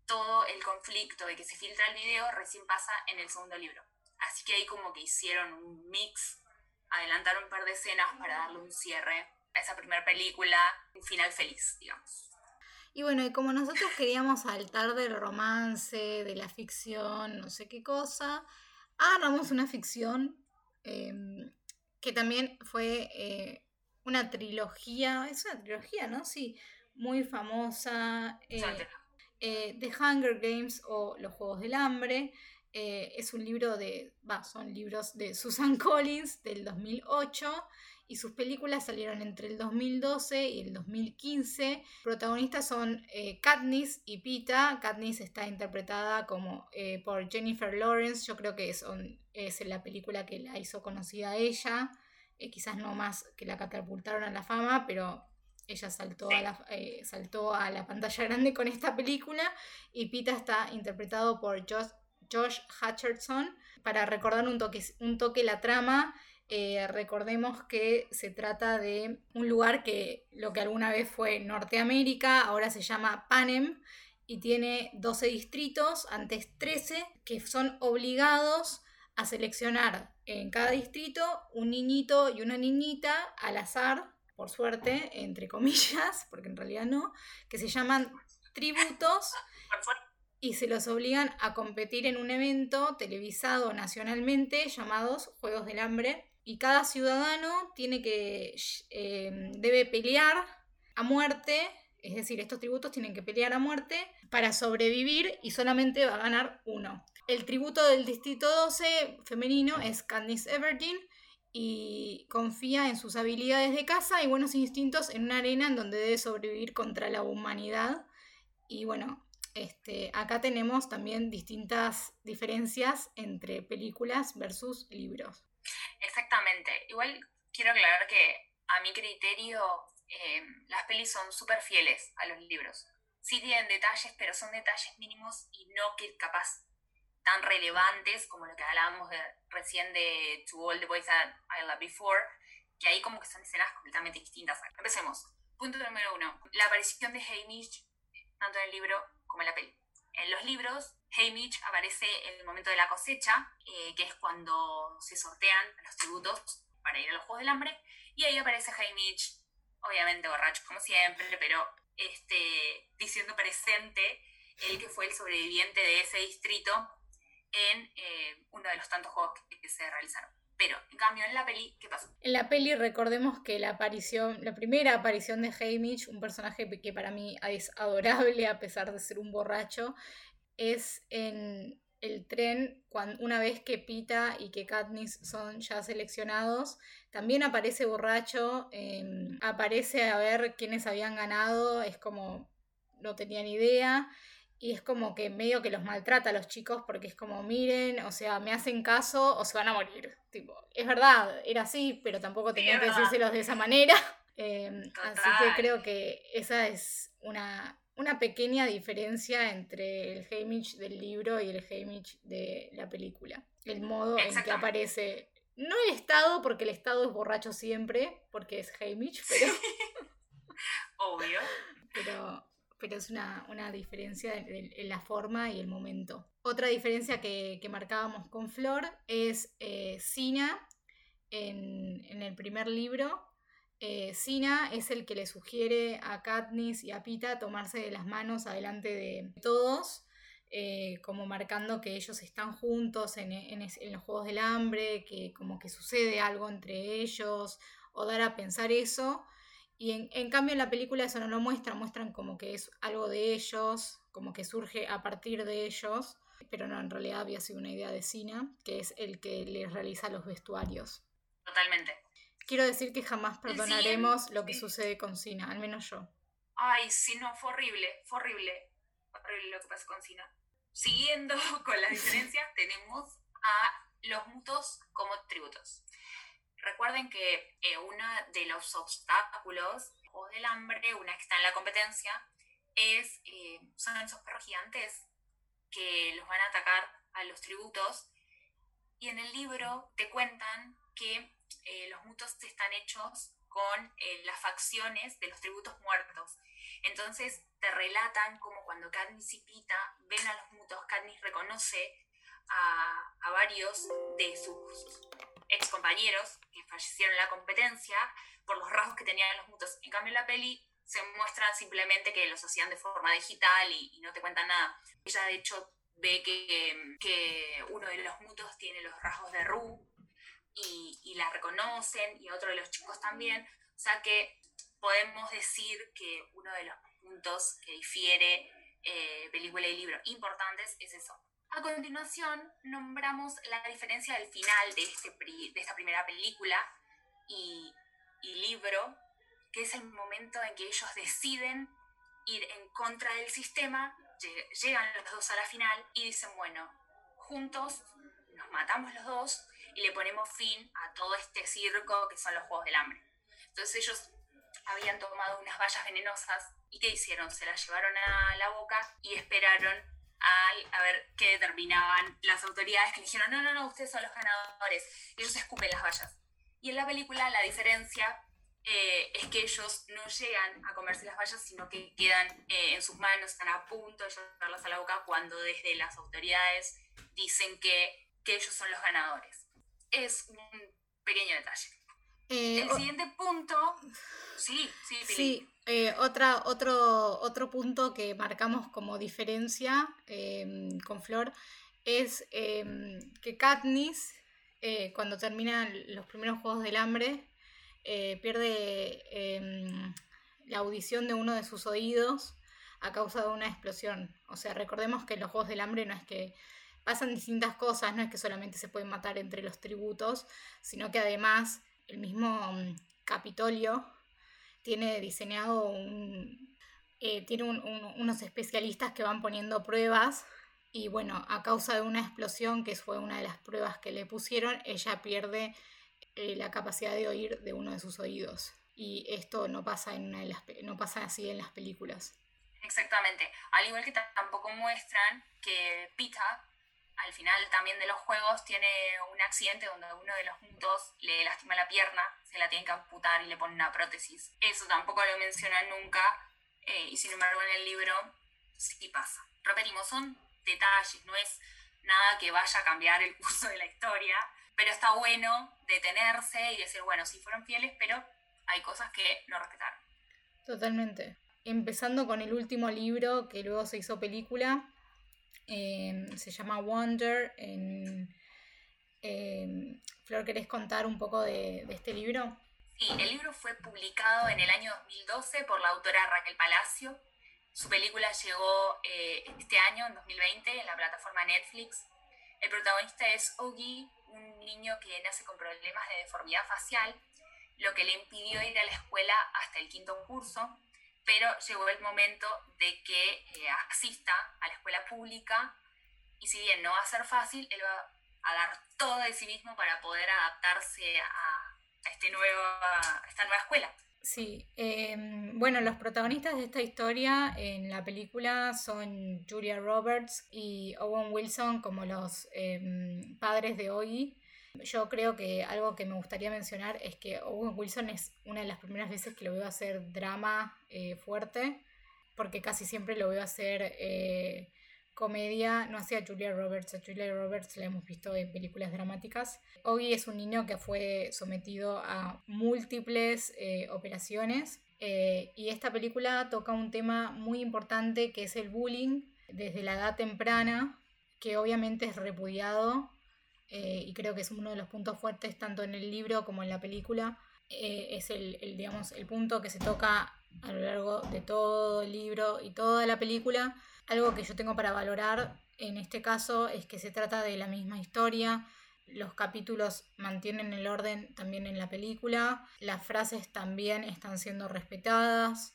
todo el conflicto de que se filtra el video recién pasa en el segundo libro. Así que ahí como que hicieron un mix, adelantaron un par de escenas para darle un cierre a esa primera película, un final feliz, digamos. Y bueno, y como nosotros queríamos saltar del romance, de la ficción, no sé qué cosa, agarramos una ficción em, que también fue eh, una trilogía, es una trilogía, ¿no? Sí, muy famosa. Eh, eh, The Hunger Games o Los Juegos del Hambre, eh, es un libro de, va, son libros de Susan Collins del 2008 y sus películas salieron entre el 2012 y el 2015. Protagonistas son eh, Katniss y Pita. Katniss está interpretada como eh, por Jennifer Lawrence. Yo creo que son, es la película que la hizo conocida a ella. quizás no más que la catapultaron a la fama, pero ella saltó a, la, saltó a la pantalla grande con esta película. Y Pita está interpretado por Josh Josh Hutcherson. Para recordar un toque, un toque la trama, eh, recordemos que se trata de un lugar que lo que alguna vez fue Norteamérica, ahora se llama Panem y tiene 12 distritos, antes 13, que son obligados a seleccionar en cada distrito un niñito y una niñita al azar, por suerte, entre comillas, porque en realidad no, que se llaman tributos y se los obligan a competir en un evento televisado nacionalmente llamados Juegos del Hambre. Y cada ciudadano tiene que em, debe pelear a muerte, es decir, estos tributos tienen que pelear a muerte para sobrevivir y solamente va a ganar uno. El tributo del Distrito 12 femenino es Candice Everdeen y confía en sus habilidades de caza y buenos instintos en una arena en donde debe sobrevivir contra la humanidad. Y bueno, este, acá tenemos también distintas diferencias entre películas versus libros. Exactamente. Igual quiero aclarar que a mi criterio eh, las pelis son súper fieles a los libros. Sí tienen detalles, pero son detalles mínimos y no que capaz tan relevantes como lo que hablábamos de, recién de To All the Boys That I Loved Before, que ahí como que son escenas completamente distintas. Empecemos. Punto número uno. La aparición de Hamish, tanto en el libro como en la peli. En los libros, Haymitch aparece en el momento de la cosecha, eh, que es cuando se sortean los tributos para ir a los Juegos del Hambre, y ahí aparece Haymitch, obviamente borracho como siempre, pero este, diciendo presente el que fue el sobreviviente de ese distrito en eh, uno de los tantos juegos que se realizaron. Pero, en cambio, en la peli, ¿qué pasó? En la peli recordemos que la aparición, la primera aparición de Haymitch, un personaje que para mí es adorable a pesar de ser un borracho, es en el tren, cuando, una vez que Pita y que Katniss son ya seleccionados, también aparece borracho, em, aparece a ver quiénes habían ganado, es como no tenían idea y es como que medio que los maltrata a los chicos porque es como, miren, o sea, me hacen caso o se van a morir. Tipo, es verdad, era así, pero tampoco tenía que decírselos de esa manera. Em, así que creo que esa es una, una pequeña diferencia entre el Haymitch del libro y el Haymitch de la película. El modo en que aparece No el Estado, porque el Estado es borracho siempre, porque es Hamish, pero... Obvio. Pero, pero es una, diferencia en, la forma y el momento. Otra diferencia que, marcábamos con Flor es eh, Sina en, en, el primer libro. Eh, Sina es el que le sugiere a Katniss y a Pita tomarse de las manos adelante de todos eh, como marcando que ellos están juntos en, los Juegos del Hambre, que como que sucede algo entre ellos, o dar a pensar eso. Y en, cambio en la película eso no lo muestran, muestran como que es algo de ellos, como que surge a partir de ellos, pero no, en realidad había sido una idea de Sina, que es el que les realiza los vestuarios. Totalmente. Quiero decir que jamás perdonaremos lo que sucede con Sina, al menos yo. Ay, sí, no, fue horrible, fue horrible. Horrible lo que pasó con Sina. Siguiendo con las diferencias, tenemos a los mutos como tributos. Recuerden que eh, uno de los obstáculos o del hambre, una que está en la competencia, es, eh, son esos perros gigantes que los van a atacar a los tributos. Y en el libro te cuentan que eh, los mutos están hechos con las facciones de los tributos muertos. Entonces te relatan como cuando Katniss y Pita ven a los mutos, Katniss reconoce a, varios de sus ex compañeros que fallecieron en la competencia por los rasgos que tenían los mutos. En cambio, en la peli se muestran simplemente que los hacían de forma digital y, no te cuentan nada. Ella, de hecho, ve que, que, uno de los mutos tiene los rasgos de Ru y, y la reconocen, y otro de los chicos también. O sea que podemos decir que uno de los puntos que difiere eh, película y libro importantes es eso. A continuación, nombramos la diferencia del final de, este de esta primera película y, y libro, que es el momento en que ellos deciden ir en contra del sistema, llegan los dos a la final y dicen, bueno, juntos nos matamos los dos y le ponemos fin a todo este circo que son los Juegos del Hambre. Entonces ellos habían tomado unas vallas venenosas y ¿qué hicieron? Se las llevaron a la boca y esperaron a, ver qué determinaban las autoridades que dijeron, no, no, no, ustedes son los ganadores. Ellos escupen las vallas. Y en la película la diferencia eh, es que ellos no llegan a comerse las vallas, sino que quedan eh, en sus manos, están a punto de llevarlas a la boca cuando desde las autoridades dicen que, que ellos son los ganadores. Es un pequeño detalle. Eh, el siguiente punto, sí, sí, sí. Eh, otra, otro, otro punto que marcamos como diferencia em, con Flor es em, que Katniss, eh, cuando terminan los primeros Juegos del Hambre, pierde em, la audición de uno de sus oídos a causa de una explosión. O sea, recordemos que los Juegos del Hambre no es que pasan distintas cosas, no es que solamente se pueden matar entre los tributos, sino que además el mismo mm, Capitolio tiene diseñado un, eh, tiene unos especialistas que van poniendo pruebas y bueno, a causa de una explosión que fue una de las pruebas que le pusieron, ella pierde eh, la capacidad de oír de uno de sus oídos. Y esto no pasa, en una de las, no pasa así en las películas. Exactamente. Al igual que tampoco muestran que Pita al final también de los juegos tiene un accidente donde uno de los puntos le lastima la pierna, se la tiene que amputar y le pone una prótesis. Eso tampoco lo mencionan nunca eh, y sin embargo en el libro sí pasa. Repetimos, son detalles, no es nada que vaya a cambiar el curso de la historia, pero está bueno detenerse y decir, bueno, sí fueron fieles, pero hay cosas que no respetaron. Totalmente. Empezando con el último libro que luego se hizo película, Se llama Wonder. Flor, ¿querés contar un poco de, este libro? Sí, el libro fue publicado en el año 2012 por la autora Raquel Palacio. Su película llegó eh, este año, en 2020, en la plataforma Netflix. El protagonista es Ogi, un niño que nace con problemas de deformidad facial, lo que le impidió ir a la escuela hasta el quinto curso pero llegó el momento de que eh, asista a la escuela pública y si bien no va a ser fácil, él va a dar todo de sí mismo para poder adaptarse a, este nuevo, esta nueva escuela. Sí, em, bueno, los protagonistas de esta historia en la película son Julia Roberts y Owen Wilson como los em, padres de Ogi. Yo creo que algo que me gustaría mencionar es que Owen Wilson es una de las primeras veces que lo veo hacer drama eh, fuerte, porque casi siempre lo veo hacer eh, comedia, no hacía Julia Roberts, a Julia Roberts la hemos visto en películas dramáticas. Ogi es un niño que fue sometido a múltiples eh, operaciones y esta película toca un tema muy importante que es el bullying desde la edad temprana, que obviamente es repudiado eh, y creo que es uno de los puntos fuertes tanto en el libro como en la película. Eh, es el, digamos, el punto que se toca a lo largo de todo el libro y toda la película. Algo que yo tengo para valorar en este caso es que se trata de la misma historia. Los capítulos mantienen el orden también en la película. Las frases también están siendo respetadas.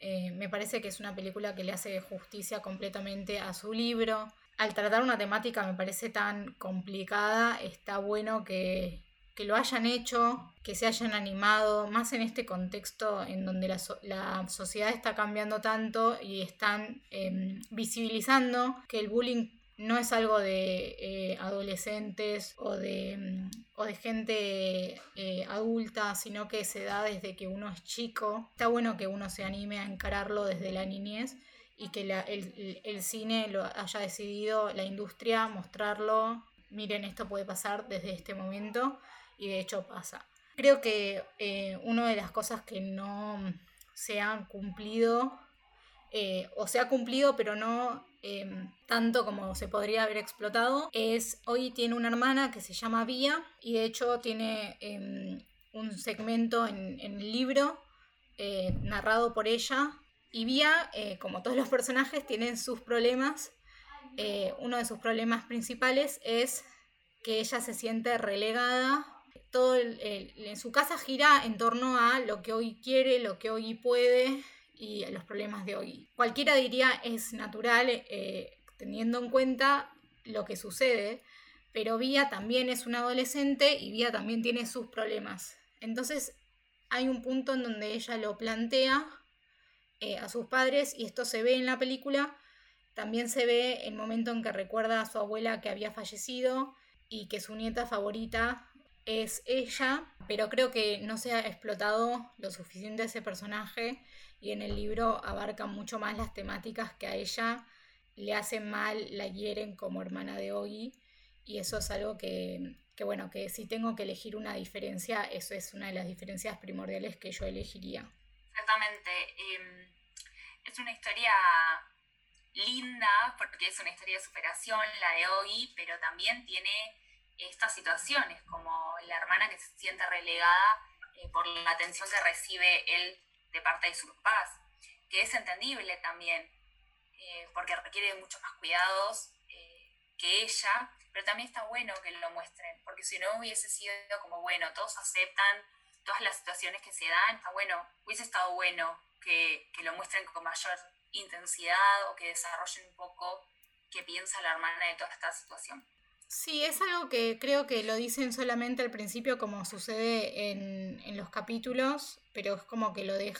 Eh, me parece que es una película que le hace justicia completamente a su libro al tratar una temática me parece tan complicada, está bueno que, lo hayan hecho, que se hayan animado, más en este contexto en donde la, la sociedad está cambiando tanto y están em, visibilizando que el bullying no es algo de eh, adolescentes o de, em, o de gente eh, adulta, sino que se da desde que uno es chico. Está bueno que uno se anime a encararlo desde la niñez y que el, cine lo haya decidido, la industria, mostrarlo, miren, esto puede pasar desde este momento y de hecho pasa. Creo que eh, una de las cosas que no se han cumplido, eh, o se ha cumplido pero no em, tanto como se podría haber explotado, es hoy tiene una hermana que se llama Vía y de hecho tiene em, un segmento en, el libro eh, narrado por ella y Vía, eh, como todos los personajes, tienen sus problemas. Eh, uno de sus problemas principales es que ella se siente relegada. Todo en su casa gira en torno a lo que hoy quiere, lo que hoy puede y los problemas de hoy. Cualquiera diría es natural eh, teniendo en cuenta lo que sucede, pero Vía también es una adolescente y Vía también tiene sus problemas. Entonces hay un punto en donde ella lo plantea eh, a sus padres y esto se ve en la película. También se ve el momento en que recuerda a su abuela que había fallecido y que su nieta favorita es ella, pero creo que no se ha explotado lo suficiente ese personaje y en el libro abarca mucho más las temáticas que a ella le hacen mal, la hieren como hermana de Ogi y eso es algo que, que, bueno, que si tengo que elegir una diferencia, eso es una de las diferencias primordiales que yo elegiría. Exactamente. Em, es una historia linda porque es una historia de superación, la de Ogi, pero también tiene estas situaciones, como la hermana que se siente relegada eh, por la atención que recibe él de parte de sus papás, que es entendible también, eh, porque requiere muchos más cuidados eh, que ella, pero también está bueno que lo muestren, porque si no hubiese sido como, bueno, todos aceptan todas las situaciones que se dan, está bueno, hubiese estado bueno que, lo muestren con mayor intensidad o que desarrollen un poco qué piensa la hermana de toda esta situación. Sí, es algo que creo que lo dicen solamente al principio como sucede en, en los capítulos, pero es como que lo, de,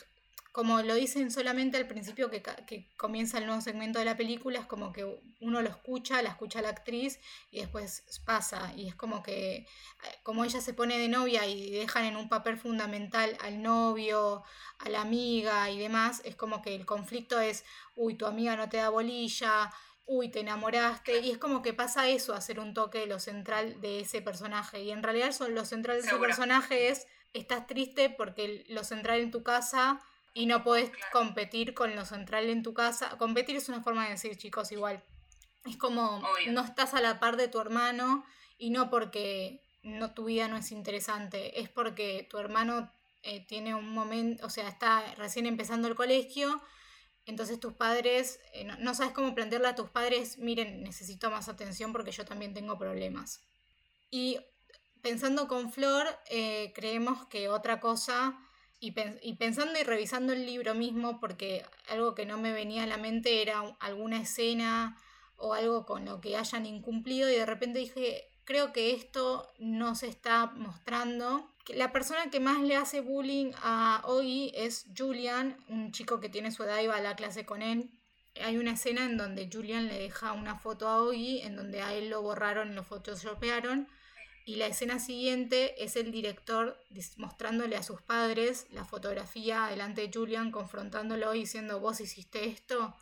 como lo dicen solamente al principio que, que, comienza el nuevo segmento de la película, es como que uno lo escucha, la escucha la actriz y después pasa. Y es como que, eh, como ella se pone de novia y dejan en un papel fundamental al novio, a la amiga y demás, es como que el conflicto es, uy, tu amiga no te da bolilla, uy, te enamoraste, y es como que pasa eso, hacer un toque de lo central de ese personaje. Y en realidad son, lo central de ese personaje es, estás triste porque lo central en tu casa y no puedes competir con lo central en tu casa. Competir es una forma de decir, chicos, igual. Es como no estás a la par de tu hermano y no porque no tu vida no es interesante, es porque tu hermano eh, tiene un momento, o sea, está recién empezando el colegio, entonces tus padres, eh, no, sabes cómo plantearle a tus padres, miren, necesito más atención porque yo también tengo problemas. Y pensando con Flor, eh, creemos que otra cosa y, pensando y revisando el libro mismo, porque algo que no me venía a la mente era alguna escena o algo con lo que hayan incumplido y de repente dije, creo que esto no se está mostrando. La persona que más le hace bullying a Ogi es Julian, un chico que tiene su edad y va a la clase con él. Hay una escena en donde Julian le deja una foto a Ogi, en donde a él lo borraron lo photoshopearon Y la escena siguiente es el director mostrándole a sus padres la fotografía delante de Julian, confrontándolo y diciendo, vos hiciste esto.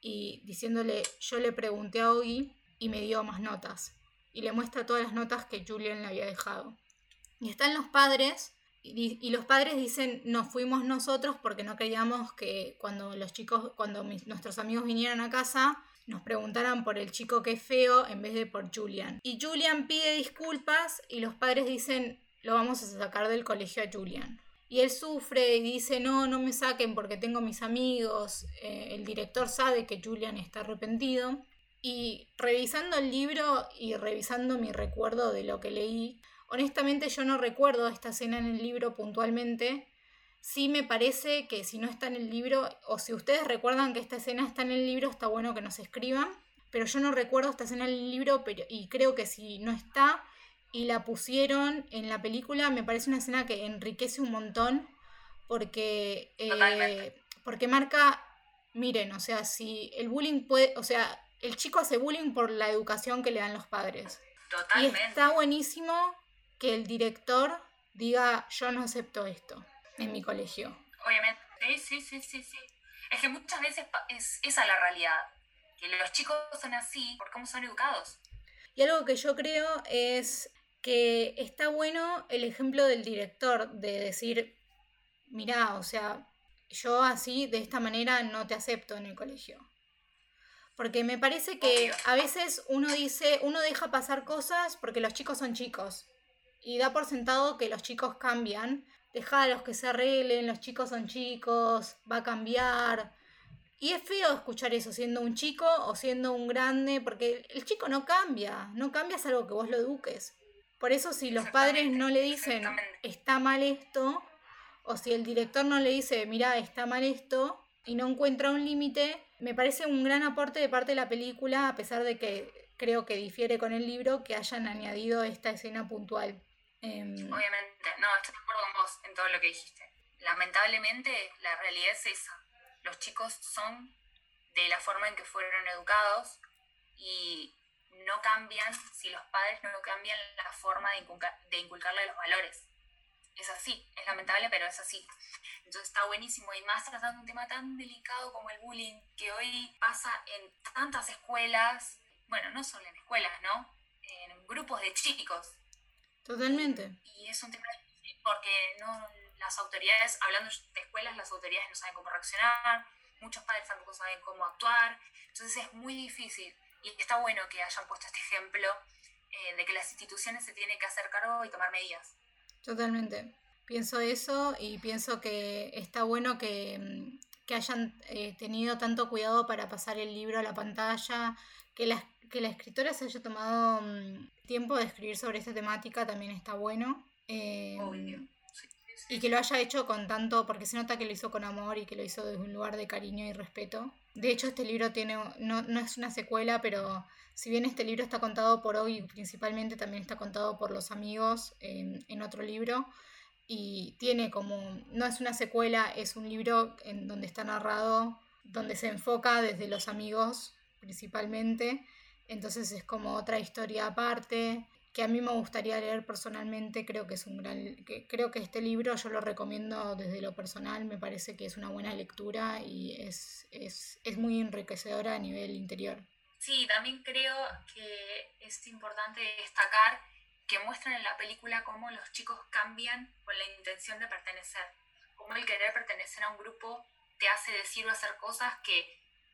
Y diciéndole, yo le pregunté a Ogi y me dio más notas. Y le muestra todas las notas que Julian le había dejado. Y están los padres y, los padres dicen, nos fuimos nosotros porque no queríamos que cuando los chicos, cuando nuestros amigos vinieran a casa, nos preguntaran por el chico que es feo en vez de por Julian. Y Julian pide disculpas y los padres dicen, lo vamos a sacar del colegio a Julian. Y él sufre y dice, no, no me saquen porque tengo mis amigos. Eh, el director sabe que Julian está arrepentido. Y revisando el libro y revisando mi recuerdo de lo que leí, honestamente yo no recuerdo esta escena en el libro puntualmente. Sí me parece que si no está en el libro, o si ustedes recuerdan que esta escena está en el libro, está bueno que nos escriban. Pero yo no recuerdo esta escena en el libro pero, y creo que si no está y la pusieron en la película, me parece una escena que enriquece un montón porque, eh, porque marca, miren, o sea, si el bullying puede, o sea, el chico hace bullying por la educación que le dan los padres. Totalmente. Y está buenísimo que el director diga, yo no acepto esto en mi colegio. Obviamente, sí, sí, sí, sí. Es que muchas veces es esa la realidad, que los chicos son así por cómo son educados. Y algo que yo creo es que está bueno el ejemplo del director de decir, mirá, o sea, yo así, de esta manera, no te acepto en el colegio. Porque me parece que a veces uno dice, uno deja pasar cosas porque los chicos son chicos. Y da por sentado que los chicos cambian. Deja a los que se arreglen, los chicos son chicos, va a cambiar. Y es feo escuchar eso siendo un chico o siendo un grande, porque el chico no cambia, no cambia algo que vos lo eduques. Por eso si los padres no le dicen está mal esto, o si el director no le dice mira está mal esto, y no encuentra un límite, me parece un gran aporte de parte de la película, a pesar de que creo que difiere con el libro, que hayan añadido esta escena puntual. Em, Obviamente, no, estoy de acuerdo con vos en todo lo que dijiste. Lamentablemente, la realidad es esa. Los chicos son de la forma en que fueron educados y no cambian si los padres no cambian la forma de, de inculcarle los valores. Es así, es lamentable, pero es así. Entonces está buenísimo y más tratando un tema tan delicado como el bullying que hoy pasa en tantas escuelas, bueno, no solo en escuelas, ¿no? En grupos de chicos. Totalmente. Y, es un tema difícil porque no, las autoridades, hablando de escuelas, las autoridades no saben cómo reaccionar, muchos padres tampoco saben cómo actuar, entonces es muy difícil. Y está bueno que hayan puesto este ejemplo eh, de que las instituciones se tienen que hacer cargo y tomar medidas. Totalmente. Pienso eso y pienso que está bueno que, mm, hayan eh, tenido tanto cuidado para pasar el libro a la pantalla, que la, que la escritora se haya tomado mm, tiempo de escribir sobre esta temática también está bueno. Eh, y que lo haya hecho con tanto, porque se nota que lo hizo con amor y que lo hizo desde un lugar de cariño y respeto. De hecho, este libro tiene, no, no es una secuela, pero si bien este libro está contado por hoy, principalmente también está contado por los amigos en otro libro y tiene como, no es una secuela, es un libro en donde está narrado, donde se enfoca desde los amigos principalmente, entonces es como otra historia aparte que a mí me gustaría leer personalmente, creo que es un gran, que, creo que este libro yo lo recomiendo desde lo personal, me parece que es una buena lectura y es, es, es muy enriquecedora a nivel interior. Sí, también creo que es importante destacar que muestran en la película cómo los chicos cambian con la intención de pertenecer, cómo el querer pertenecer a un grupo te hace decir o hacer cosas que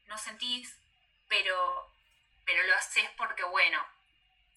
no sentís, pero, pero lo haces porque, bueno,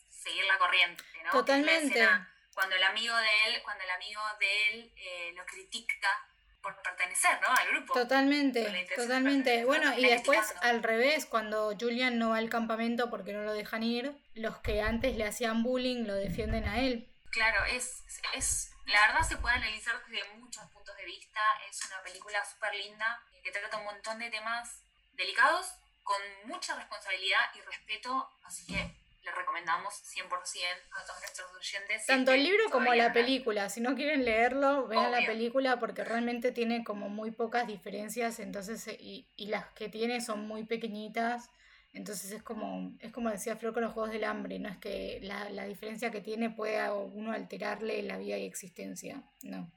seguir la corriente, ¿no? Totalmente. cuando el amigo de él, cuando el amigo de él eh, lo critica por pertenecer, ¿no? Al grupo. Totalmente, totalmente. Bueno, y después al revés, cuando Julian no va al campamento porque no lo dejan ir, los que antes le hacían bullying lo defienden a él. Claro, es, es la verdad se puede analizar desde muchos puntos de vista. Es una película súper linda que trata un montón de temas delicados con mucha responsabilidad y respeto, así que le recomendamos 100% a todos nuestros oyentes. Tanto el libro como la película. Si no quieren leerlo, vean la película porque realmente tiene como muy pocas diferencias, entonces, y, y las que tiene son muy pequeñitas. Entonces es como, es como decía Flor con los Juegos del Hambre, no es que la, la diferencia que tiene pueda uno alterarle la vida y existencia, no.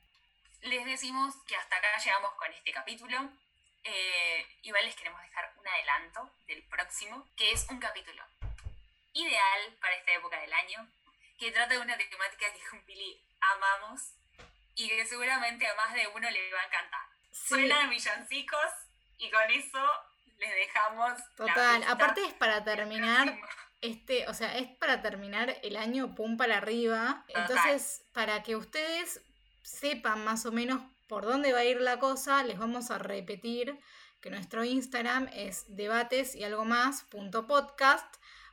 Les decimos que hasta acá llegamos con este capítulo. Eh, igual les queremos dejar un adelanto del próximo, que es un capítulo ideal para esta época del año, que trata de una temática que con Pili amamos y que seguramente a más de uno le va a encantar. Sí. Suenan villancicos y con eso les dejamos. Total, aparte es para terminar. Este, o sea, es para terminar el año pum para arriba. Entonces, para que ustedes sepan más o menos por dónde va a ir la cosa, les vamos a repetir que nuestro Instagram es debates y algo.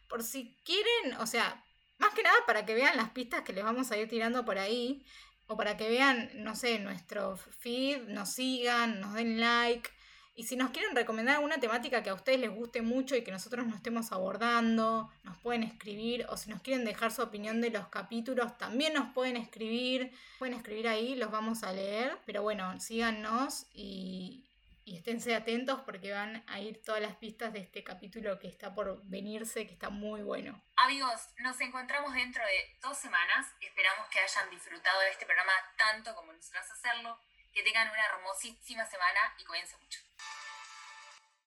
Por si quieren, o sea, más que nada para que vean las pistas que les vamos a ir tirando por ahí. O para que vean, no sé, nuestro feed, nos sigan, nos den like. Y si nos quieren recomendar alguna temática que a ustedes les guste mucho y que nosotros no estemos abordando, nos pueden escribir. O si nos quieren dejar su opinión de los capítulos, también nos pueden escribir. Pueden escribir ahí, los vamos a leer. Pero bueno, síganos y, y esténse atentos porque van a ir todas las pistas de este capítulo que está por venirse, que está muy bueno. Amigos, nos encontramos dentro de dos semanas. Esperamos que hayan disfrutado de este programa tanto como nosotros hacerlo. Que tengan una hermosísima semana y cuídense mucho.